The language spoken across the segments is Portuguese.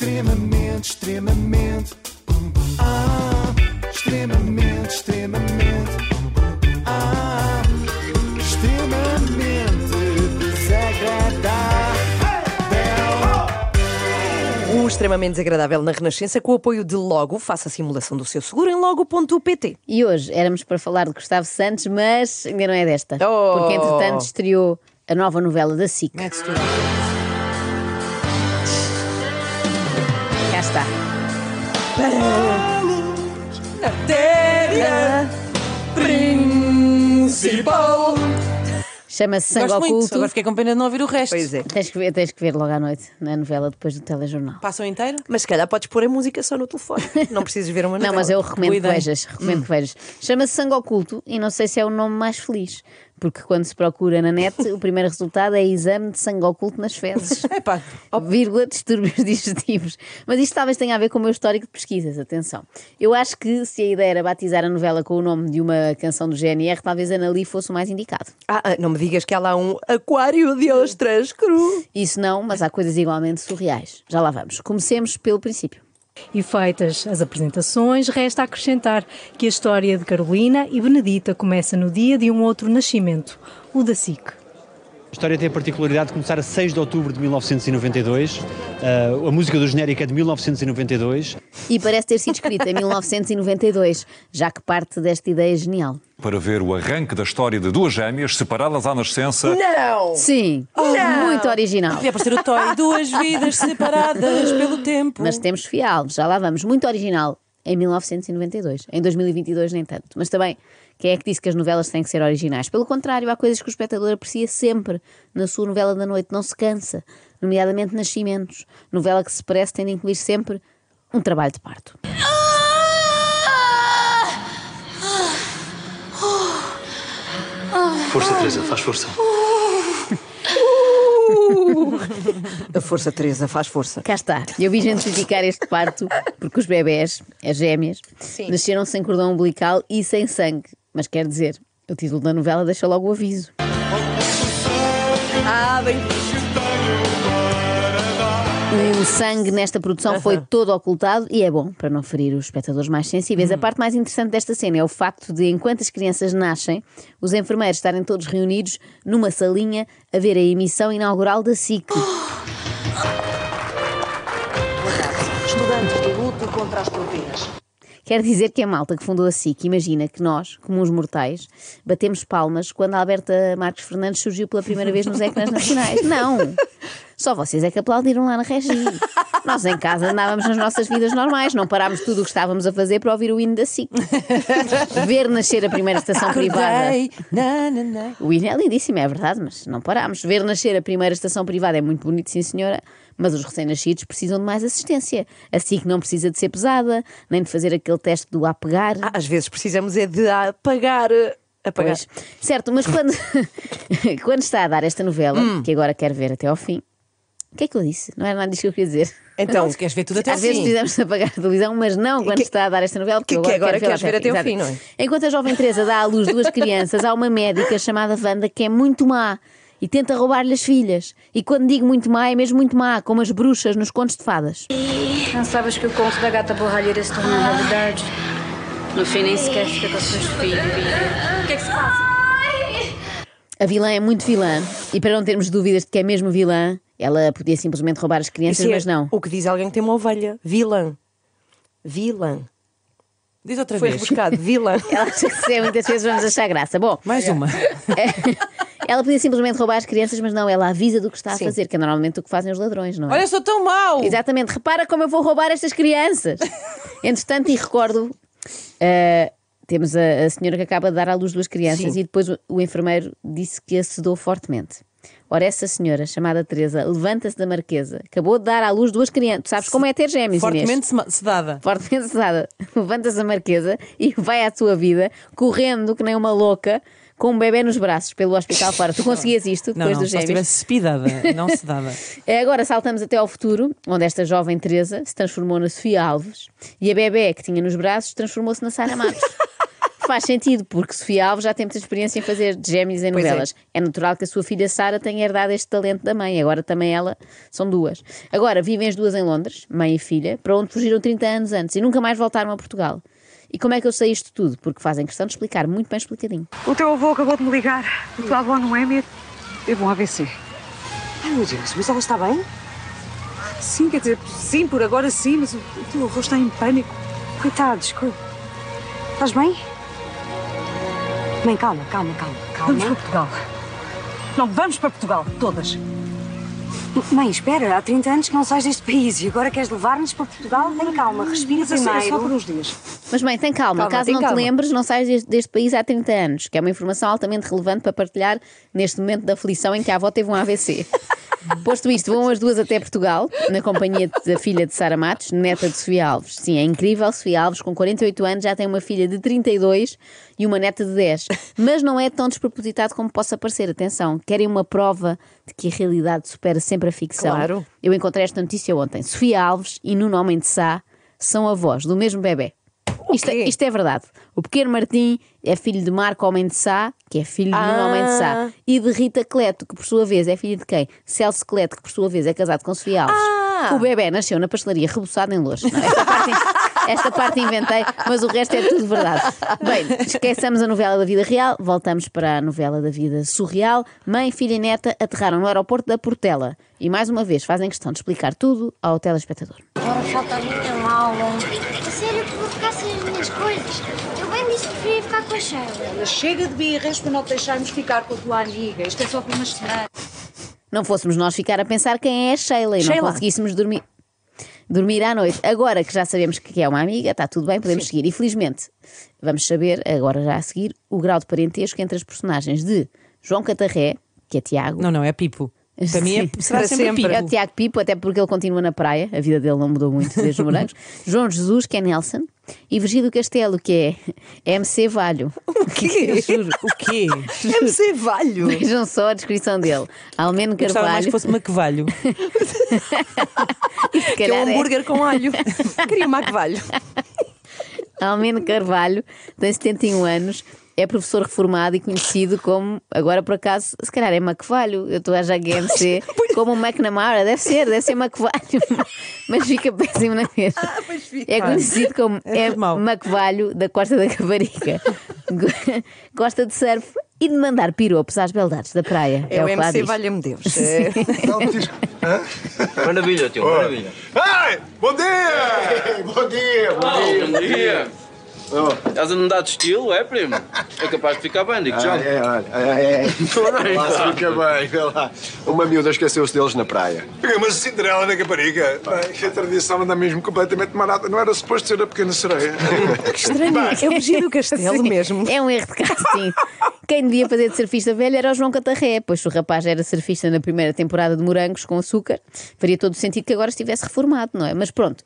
Extremamente, extremamente. Ah, extremamente, extremamente. Ah, extremamente desagradável. O extremamente desagradável na Renascença com o apoio de Logo. Faça a simulação do seu seguro em logo.pt. E hoje éramos para falar de Gustavo Santos, mas ainda não é desta. Oh. Porque entretanto estreou a nova novela da SIC. Mete-se tudo. Cá está. Matéria principal. Chama-se Sangue Gosto muito, Oculto. agora fiquei com pena de não ouvir o resto. Pois é. Tens que, ver, tens que ver logo à noite na novela depois do telejornal. Passam inteiro? Mas se calhar podes pôr a música só no telefone. Não precisas ver uma Não, novela. mas eu recomendo que Boa ideia. vejas. Recomendo que vejas. Chama-se Sangue Oculto e não sei se é o nome mais feliz. Porque quando se procura na net, o primeiro resultado é exame de sangue oculto nas fezes. É pá, vírgula, distúrbios digestivos. Mas isto talvez tenha a ver com o meu histórico de pesquisas, atenção. Eu acho que se a ideia era batizar a novela com o nome de uma canção do GNR, talvez Ana Lee fosse o mais indicado. Ah, ah, não me digas que há lá um aquário de ostras cru. Isso não, mas há coisas igualmente surreais. Já lá vamos. Comecemos pelo princípio. E feitas as apresentações, resta acrescentar que a história de Carolina e Benedita começa no dia de um outro nascimento, o da SIC. A história tem a particularidade de começar a 6 de outubro de 1992. Uh, a música do genérico é de 1992. E parece ter sido escrita em 1992, já que parte desta ideia genial. para ver o arranque da história de duas gêmeas separadas à nascença. Não! Sim, muito original. devia aparecer o Toy. Duas vidas separadas pelo tempo. Mas temos fiel, já lá vamos. Muito original em 1992. Em 2022, nem tanto. Mas também, quem é que disse que as novelas têm que ser originais? Pelo contrário, há coisas que o espectador aprecia sempre na sua novela da noite, não se cansa. Nomeadamente Nascimentos. Novela que se parece tem de incluir sempre um trabalho de parto. Força, Teresa, faz força. A força, Teresa, faz força. Cá está. Eu vi justificar este parto porque os bebés, as gêmeas, nasceram sem cordão umbilical e sem sangue. Mas quer dizer, o título da novela deixa logo o aviso. Ah, bem. O sangue nesta produção foi todo ocultado e é bom para não ferir os espectadores mais sensíveis. A parte mais interessante desta cena é o facto de, enquanto as crianças nascem, os enfermeiros estarem todos reunidos numa salinha a ver a emissão inaugural da SIC. Estudantes de luta contra as turbinas. Quer dizer que a malta que fundou a SIC imagina que nós, comuns mortais, batemos palmas quando a Alberta Marques Fernandes surgiu pela primeira vez nos ecrãs nacionais. Não! Só vocês é que aplaudiram lá na Regi. Nós em casa andávamos nas nossas vidas normais, não parámos tudo o que estávamos a fazer para ouvir o hino da SIC. Ver nascer a primeira estação privada. O hino é lindíssimo, é verdade, mas não parámos. Ver nascer a primeira estação privada é muito bonito, sim senhora, mas os recém-nascidos precisam de mais assistência. A SIC não precisa de ser pesada, nem de fazer aquele teste do apegar. Ah, às vezes precisamos é de apagar. eh, Apagar. Pois. Certo, mas quando, quando está a dar esta novela, Hum. que agora quero ver até ao fim, o que é que eu disse? Não era nada disso que eu queria dizer. Então, Se queres ver tudo até ao Às vezes fim. precisamos apagar a televisão, mas não quando que- está a dar esta novela, porque que- eu que agora, agora queres ver até ao fim, não é? Enquanto a jovem Teresa dá à luz duas crianças, há uma médica chamada Wanda que é muito má e tenta roubar-lhe as filhas. E quando digo muito má, é mesmo muito má, como as bruxas nos contos de fadas. Não sabes que o conto da gata borralheira se tornou realidade? No fim, nem sequer fica com os seus filhos. O que é que se passa? A vilã é muito vilã e para não termos dúvidas de que é mesmo vilã, ela podia simplesmente roubar as crianças, isso é mas não. O que diz alguém que tem uma ovelha. Vilã. Vilã. Diz outra Foi vez. rebuscado. Vilã. Ela acha que se é, muitas vezes vamos achar graça. Bom, Mais uma. ela podia simplesmente roubar as crianças, mas não, ela avisa do que está a Sim. fazer, que é normalmente o que fazem os ladrões, não é? Olha, sou tão mau. Exatamente, repara como eu vou roubar estas crianças. Entretanto, e recordo, ah, temos a, a senhora que acaba de dar à luz duas crianças Sim. e depois o, o enfermeiro disse que a sedou fortemente. Ora, essa senhora, chamada Teresa, levanta-se da marquesa, acabou de dar à luz duas crianças. Tu sabes como é ter gêmeos, Inês? Fortemente sema- sedada. fortemente sedada, levanta-se da marquesa e vai à sua vida, correndo que nem uma louca, com um bebê nos braços pelo hospital fora. Tu conseguias isto Não, depois não, dos só se gêmeos? estivesse spidada, não sedada. É, Agora saltamos até ao futuro, onde esta jovem Teresa se transformou na Sofia Alves e a bebê que tinha nos braços transformou-se na Sara Matos. faz sentido, porque Sofia Alves já tem muita experiência em fazer gêmeos em é. novelas. É. natural que a sua filha Sara tenha herdado este talento da mãe. Agora também ela são duas. Agora vivem as duas em Londres, mãe e filha, para onde fugiram 30 anos antes e nunca mais voltaram a Portugal. E como é que eu sei isto tudo? Porque fazem questão de explicar muito bem explicadinho. O teu avô acabou de me ligar. A tua avó não é mesmo? Teve um AVC. Ai meu Deus, mas ela está bem? Sim, quer dizer, sim, por agora sim, mas o, o teu avô está em pânico. Coitados, co... estás bem? Mãe, calma, calma, calma, Vamos para calma. Portugal. Não, vamos para Portugal, todas. Mãe, espera, há 30 anos que não sais deste país e agora queres levar-nos para Portugal? Tem calma, respira Mas é só- é primeiro. só por uns dias. Mas bem, tem calma, Calma, caso tem não calma. te lembres, não saias deste, deste país há 30 anos, que é uma informação altamente relevante para partilhar neste momento da aflição em que a avó teve um AVC. Posto isto, vão as duas até Portugal, na companhia da filha de Sara Matos, neta de Sofia Alves. Sim, é incrível, Sofia Alves, com 48 anos, já tem uma filha de 32 e uma neta de 10. Mas não é tão despropositado como possa parecer. Atenção, querem uma prova de que a realidade supera sempre a ficção? Claro. Eu encontrei esta notícia ontem. Sofia Alves e Nuno Homem de Sá são avós do mesmo bebê. Isto, é- isto é verdade. O pequeno Martim é filho de Marco Homem de Sá, que é filho de Nuno Ah. Homem de Sá, e de Rita Cleto, que por sua vez é filho de quem? Celso Cleto, que por sua vez é casado com Sofia Alves. Ah. O bebê nasceu na pastelaria reboçado em Lourdes. Não, esta, parte, esta parte inventei, mas o resto é tudo verdade. Bem, esqueçamos a novela da vida real, voltamos para a novela da vida surreal. Mãe, filha e neta aterraram no aeroporto da Portela e mais uma vez fazem questão de explicar tudo ao telespectador. Agora falta a minha mala. A sério que vou ficar sem as minhas coisas? Eu bem disse que preferia ficar com a Sheila. Chega de birras para não te deixarmos ficar com a tua amiga. Isto é só por umas semanas. não fôssemos nós ficar a pensar quem é a Sheila e não Sheila. conseguíssemos dormir. Dormir à noite. Agora que já sabemos que é uma amiga, está tudo bem, podemos seguir. E felizmente vamos saber, agora já a seguir, o grau de parentesco entre as personagens de João Catarré, que é Tiago. Não, não, é Pipo. Para mim é, Sim. será sempre, sempre. Pipo. É o Tiago Pipo, até porque ele continua na praia, a vida dele não mudou muito desde os morangos. João Jesus, que é Nelson, e Virgílio Castelo, que é MC Valho. O quê? Juro. O quê? MC Valho. Vejam só a descrição dele. Almeno Eu Gostava mais Carvalho. que fosse Maquevalho. Que é um é- hambúrguer com alho. Queria Maquevalho. Almeno Carvalho tem 71 anos, é professor reformado e conhecido como, agora por acaso, se calhar é Maquevalho, eu estou a já que é MC, como o McNamara, deve ser, deve ser Maquevalho, mas fica péssimo na mesma. É conhecido como É é. Maquevalho da Costa da Caparica. Gosta de surf e de mandar piropos às beldades da praia. É, o o MC. Valha-me Deus. É. Maravilha, tio, maravilha. Ai, bom dia! Bom dia, bom dia. Bom dia. Estás a mudar de estilo, é, primo? É capaz de ficar bem, digo já. Ah, é, olha, é, é. Lá fica bem, vê lá. Uma miúda esqueceu-se deles na praia. Peguei uma Cinderela na Caparica. Ai, a tradição anda mesmo completamente marada. Não era suposto ser a pequena sereia. Que estranho. É o Virgílio Castelo Sim, mesmo. É um erro de casting. Quem devia fazer de surfista velho era o João Catarré, pois se o rapaz era surfista na primeira temporada de Morangos com Açúcar, faria todo o sentido que agora estivesse reformado, não é? Mas pronto.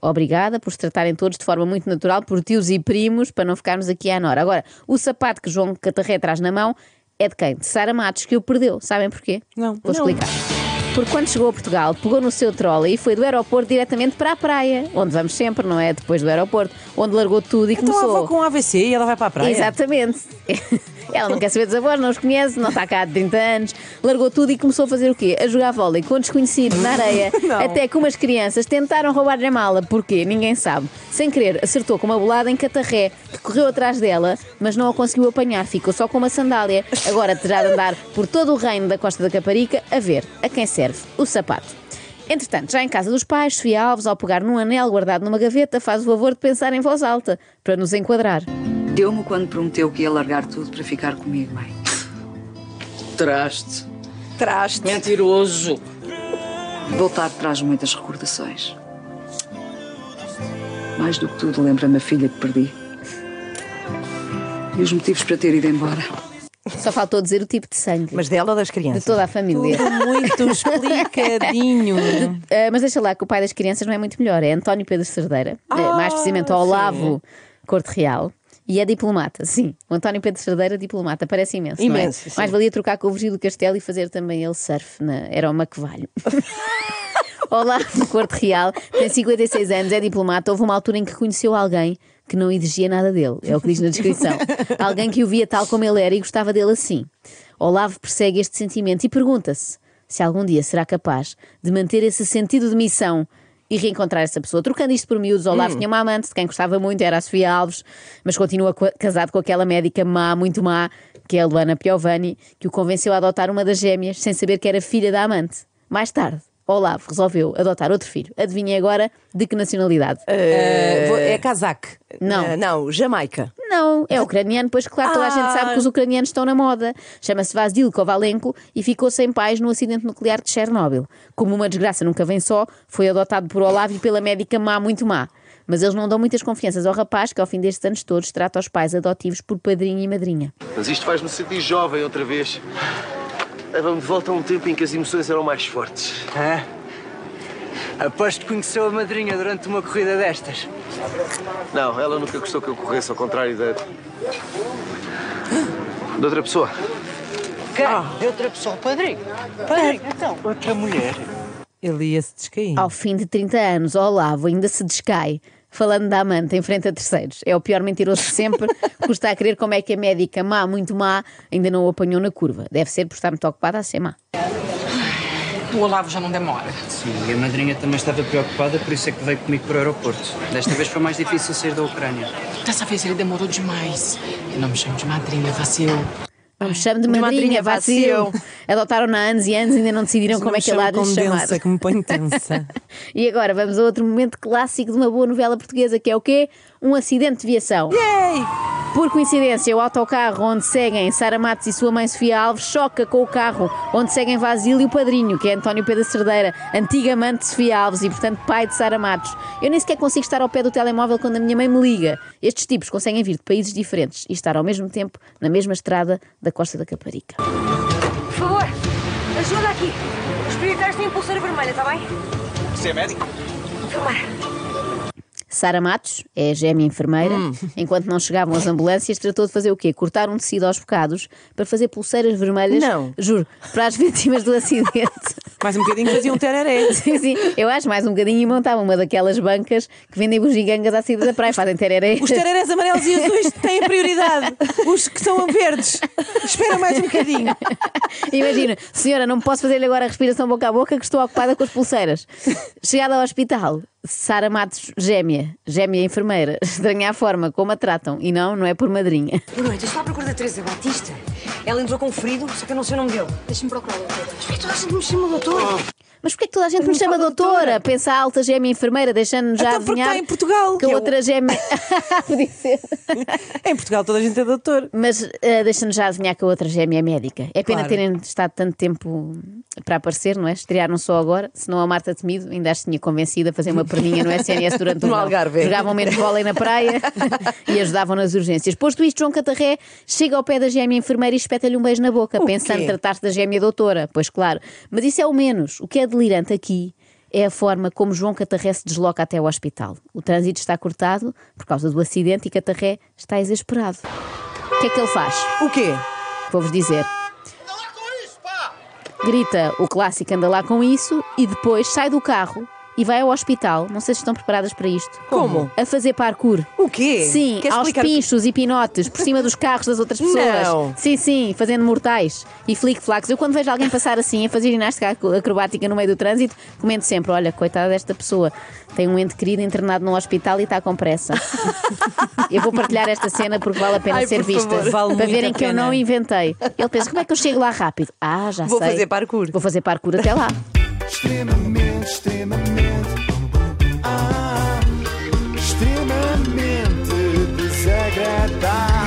Obrigada por se tratarem todos de forma muito natural por tios e primos, para não ficarmos aqui à nora. Agora, o sapato que João Catarré traz na mão é de quem? De Sara Matos, que o perdeu. Sabem porquê? Não. Vou explicar. Porque quando chegou a Portugal, pegou no seu trolley e foi do aeroporto diretamente para a praia, onde vamos sempre, não é? Depois do aeroporto, onde largou tudo e Então a começou. avó com AVC e ela vai para a praia. Exatamente. Ela não quer saber dos avós, não os conhece, não está cá há 30 anos. Largou tudo e começou a fazer o quê? A jogar vôlei com desconhecidos na areia. Não. Até que umas crianças tentaram roubar-lhe a mala. Porquê? Ninguém sabe. Sem querer, acertou com uma bolada em catarré, que correu atrás dela, mas não a conseguiu apanhar. Ficou só com uma sandália. Agora terá de andar por todo o reino da Costa da Caparica a ver a quem serve o sapato. Entretanto, já em casa dos pais, Sofia Alves, ao pegar num anel guardado numa gaveta, faz o favor de pensar em voz alta, para nos enquadrar. Deu-me quando prometeu que ia largar tudo para ficar comigo, mãe. Traste. Traste. Mentiroso. Voltar traz muitas recordações. Mais do que tudo, lembra-me a filha que perdi. E os motivos para ter ido embora. Só faltou dizer o tipo de sangue. Mas dela ou das De crianças? toda a família. Tudo muito explicadinho. Ah, mas deixa lá que o pai das crianças não é muito melhor. É António Pedro Cerdeira, Ah, eh, mais precisamente ao Olavo Corte Real. E é diplomata, sim. O António Pedro Cerdeira, diplomata, parece imenso. não é? Imenso, sim. Mais valia trocar com o Virgílio Castelo e fazer também ele surf. Na... Era o Maquevalho. Olá, no Corte Real, tem 56 anos, é diplomata. Houve uma altura em que conheceu alguém que não exigia nada dele, é o que diz na descrição. alguém que o via tal como ele era e gostava dele assim. Olavo persegue este sentimento e pergunta-se se algum dia será capaz de manter esse sentido de missão e reencontrar essa pessoa. Trocando isto por miúdos, Olavo Hum. tinha uma amante de quem gostava muito, era a Sofia Alves, mas continua co- casado com aquela médica má, muito má, que é a Luana Piovani, que o convenceu a adotar uma das gêmeas sem saber que era filha da amante. Mais tarde, Olavo resolveu adotar outro filho. Adivinhem agora de que nacionalidade? Eh, vou- É casaque. Não. Eh, não, Jamaica. Não, é ucraniano, pois claro, toda a gente sabe que os ucranianos estão na moda. Chama-se Vasil Kovalenko e ficou sem pais no acidente nuclear de Chernobyl. Como uma desgraça nunca vem só, foi adotado por Olavo e pela médica má, muito má. Mas eles não dão muitas confianças ao rapaz que, ao fim destes anos todos, trata os pais adotivos por padrinho e madrinha. Mas isto faz-me sentir jovem outra vez. Leva-me de volta a um tempo em que as emoções eram mais fortes. É? Aposto que conheceu a madrinha durante uma corrida destas. Não, ela nunca gostou que eu corresse, ao contrário da. de outra pessoa. Quem? De outra pessoa, padrinho. Padrinho, então. Outra mulher. Ele ia se descair. Ao fim de 30 anos, Olavo ainda se descai. Falando da amante em frente a terceiros. É o pior mentiroso de sempre. Custa a crer como é que a médica má, muito má, ainda não o apanhou na curva. Deve ser por estar muito ocupada a ser má. O Olavo já não demora. Sim, e a madrinha também estava preocupada, por isso é que veio comigo para o aeroporto. Desta vez foi mais difícil sair da Ucrânia. Dessa vez ele demorou demais. Eu não me chamo de madrinha, vacilou. Me chame de madrinha, madrinha, vacilo. Adotaram-na anos e anos e ainda não decidiram como é que ela há de lhe chamar. Que me põe tensa. E agora vamos a outro momento clássico de uma boa novela portuguesa, que é o quê? Um acidente de viação. Por coincidência, o autocarro onde seguem Sara Matos e sua mãe Sofia Alves choca com o carro onde seguem Vasílio e o padrinho, que é António Pedro Cerdeira, antigo amante de Sofia Alves e, portanto, pai de Sara Matos. Eu nem sequer consigo estar ao pé do telemóvel quando a minha mãe me liga. Estes tipos conseguem vir de países diferentes e estar ao mesmo tempo na mesma estrada da Costa da Caparica. Por favor, ajuda aqui. Os prioritários têm pulseira vermelha, está bem? Você é médico? Filmar. Sara Matos é a gêmea enfermeira. Enquanto não chegavam as ambulâncias, tratou de fazer o quê? Cortar um tecido aos bocados para fazer pulseiras vermelhas. Não. Juro, para as vítimas do acidente. Mais um bocadinho fazia um tereré. sim, sim. Eu acho mais um bocadinho e montava uma daquelas bancas que vendem bugigangas à saída da praia, fazem tereré. Os tererés amarelos e azuis têm prioridade. Os que são verdes. Espera mais um bocadinho. Imagina, senhora, não posso fazer-lhe agora a respiração boca a boca que estou ocupada com as pulseiras. Chegada ao hospital, Sara Matos, gêmea, gêmea enfermeira, estranha a forma como a tratam e não, não é por madrinha. Boa noite, estou à procura da Teresa Batista. Ela entrou com um ferido, só que eu não sei o nome dele. Deixa-me procurar o doutor. Mas por que toda a gente me chama doutor? Mas porquê que toda a gente me chama doutora? Pensa a alta gêmea enfermeira, deixando-nos já Então porque está em Portugal, que a é o- outra gêmea... Podia ser. Em Portugal toda a gente é doutor. Mas eh, deixa-nos já adivinhar que a outra gêmea é médica. É pena Claro. terem estado tanto tempo para aparecer, não é? Estrearam só agora, senão a Marta Temido ainda as tinha convencido a fazer uma perninha no SNS durante o No. Algarve. Jogavam menos vôlei na praia e ajudavam nas urgências. Posto isto, João Catarré chega ao pé da gêmea enfermeira e espeta-lhe um beijo na boca, pensando quê? tratar-se da gêmea doutora. Pois claro. Mas isso é o menos. O que é delirante aqui é a forma como João Catarré se desloca até o hospital. O trânsito está cortado por causa do acidente e Catarré está exasperado. O que é que ele faz? O quê? Vou-vos dizer. Grita o clássico anda lá com isso e depois sai do carro e vai ao hospital. Não sei se estão preparadas para isto. Como? A fazer parkour. O quê? Sim, Queres aos explicar pinchos e pinotes por cima dos carros das outras pessoas. Não. Sim, sim, fazendo mortais e flick-flacks. Eu quando vejo alguém passar assim a fazer ginástica ac- acrobática no meio do trânsito, comento sempre: olha, coitada desta pessoa, tem um ente querido internado num hospital e está com pressa. eu vou partilhar esta cena porque vale a pena Ai, ser vista. Vale para verem que eu não inventei. Ele pensa: como é que eu chego lá rápido? Ah, já Vou sei. fazer parkour. Vou fazer parkour até lá. Extremamente, extremamente. Ah, extremamente desagradável.